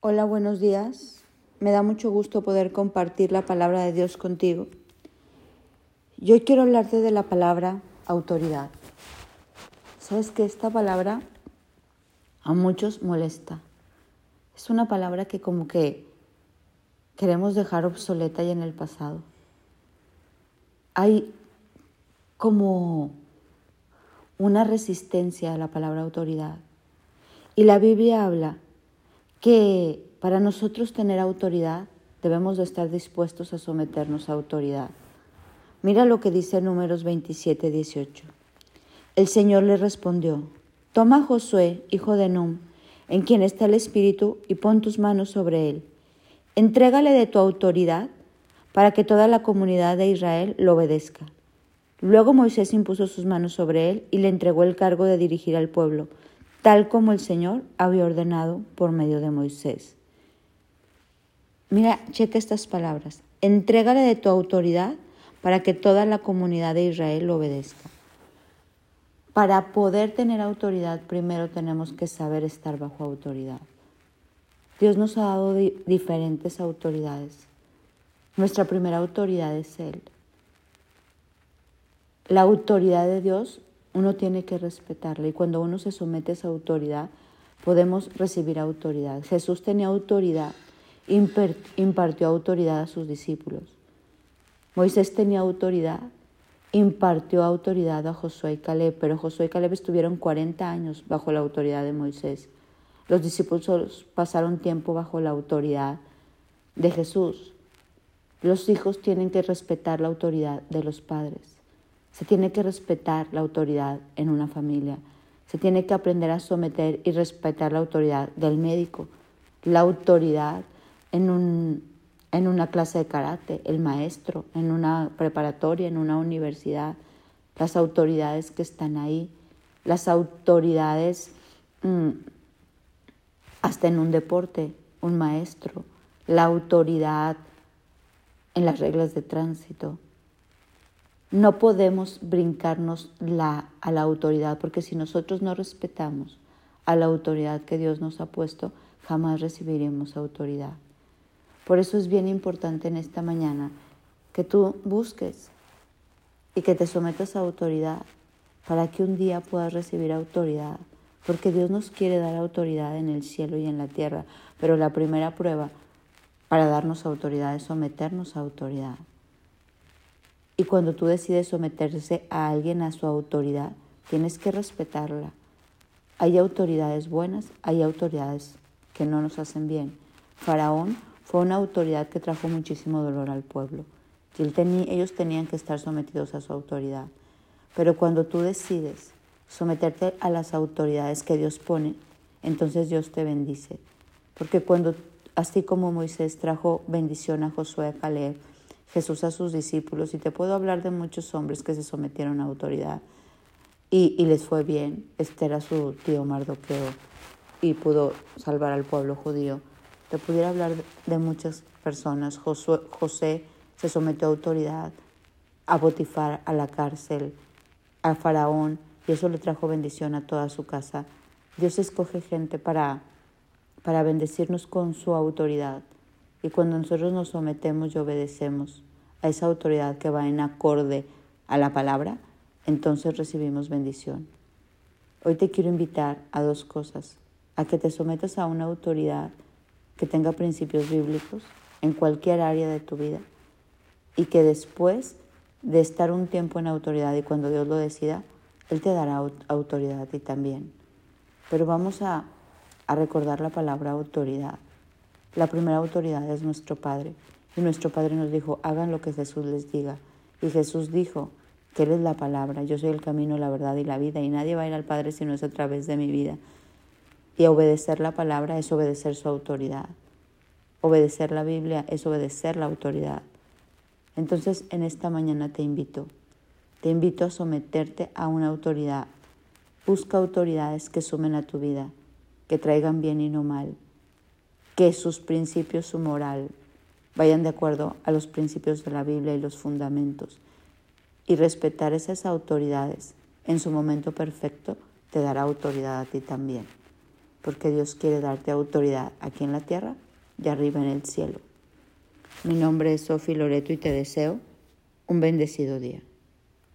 Hola, buenos días. Me da mucho gusto poder compartir la palabra de Dios contigo. Yo quiero hablarte de la palabra autoridad. Sabes que esta palabra a muchos molesta. Es una palabra que como que queremos dejar obsoleta y en el pasado. Hay como una resistencia a la palabra autoridad. Y la Biblia habla que para nosotros tener autoridad debemos de estar dispuestos a someternos a autoridad. Mira lo que dice Números 27, 18. El Señor le respondió, Toma a Josué, hijo de Num, en quien está el Espíritu, y pon tus manos sobre él. Entrégale de tu autoridad para que toda la comunidad de Israel lo obedezca. Luego Moisés impuso sus manos sobre él y le entregó el cargo de dirigir al pueblo tal como el Señor había ordenado por medio de Moisés. Mira, checa estas palabras. Entrégale de tu autoridad para que toda la comunidad de Israel lo obedezca. Para poder tener autoridad, primero tenemos que saber estar bajo autoridad. Dios nos ha dado diferentes autoridades. Nuestra primera autoridad es Él. La autoridad de Dios uno tiene que respetarla y cuando uno se somete a esa autoridad, podemos recibir autoridad. Jesús tenía autoridad, impartió autoridad a sus discípulos. Moisés tenía autoridad, impartió autoridad a Josué y Caleb, pero Josué y Caleb estuvieron 40 años bajo la autoridad de Moisés. Los discípulos pasaron tiempo bajo la autoridad de Jesús. Los hijos tienen que respetar la autoridad de los padres. Se tiene que respetar la autoridad en una familia. Se tiene que aprender a someter y respetar la autoridad del médico, la autoridad en, un, en una clase de karate, el maestro, en una preparatoria, en una universidad, las autoridades que están ahí, las autoridades mm, hasta en un deporte, un maestro, la autoridad en las reglas de tránsito, no podemos brincarnos a la autoridad, porque si nosotros no respetamos a la autoridad que Dios nos ha puesto, jamás recibiremos autoridad. Por eso es bien importante en esta mañana que tú busques y que te sometas a autoridad para que un día puedas recibir autoridad, porque Dios nos quiere dar autoridad en el cielo y en la tierra, pero la primera prueba para darnos autoridad es someternos a autoridad. Y cuando tú decides someterse a alguien a su autoridad, tienes que respetarla. Hay autoridades buenas, hay autoridades que no nos hacen bien. Faraón fue una autoridad que trajo muchísimo dolor al pueblo. Ellos tenían que estar sometidos a su autoridad. Pero cuando tú decides someterte a las autoridades que Dios pone, entonces Dios te bendice. Porque cuando, así como Moisés trajo bendición a Josué, a Caleb, Jesús a sus discípulos y te puedo hablar de muchos hombres que se sometieron a autoridad y, les fue bien. Este era su tío Mardoqueo y pudo salvar al pueblo judío. Te pudiera hablar de muchas personas. José se sometió a autoridad, a Botifar, a la cárcel, a Faraón, y eso le trajo bendición a toda su casa. Dios escoge gente para, para bendecirnos con su autoridad. Y cuando nosotros nos sometemos y obedecemos a esa autoridad que va en acorde a la palabra, entonces recibimos bendición. Hoy te quiero invitar a dos cosas, a que te sometas a una autoridad que tenga principios bíblicos en cualquier área de tu vida y que después de estar un tiempo en autoridad y cuando Dios lo decida, Él te dará autoridad a ti también. Pero vamos a, a recordar la palabra autoridad. La primera autoridad es nuestro Padre. Y nuestro Padre nos dijo, hagan lo que Jesús les diga. Y Jesús dijo que Él es la palabra, yo soy el camino, la verdad y la vida, y nadie va a ir al Padre si no es a través de mi vida. Y obedecer la palabra es obedecer su autoridad. Obedecer la Biblia es obedecer la autoridad. Entonces, en esta mañana te invito, te invito a someterte a una autoridad. Busca autoridades que sumen a tu vida, que traigan bien y no mal que sus principios, su moral, vayan de acuerdo a los principios de la Biblia y los fundamentos. Y respetar esas autoridades en su momento perfecto te dará autoridad a ti también. porque Dios quiere darte autoridad aquí en la tierra y arriba en el cielo. Mi nombre es Sofi Loreto y te deseo un bendecido día.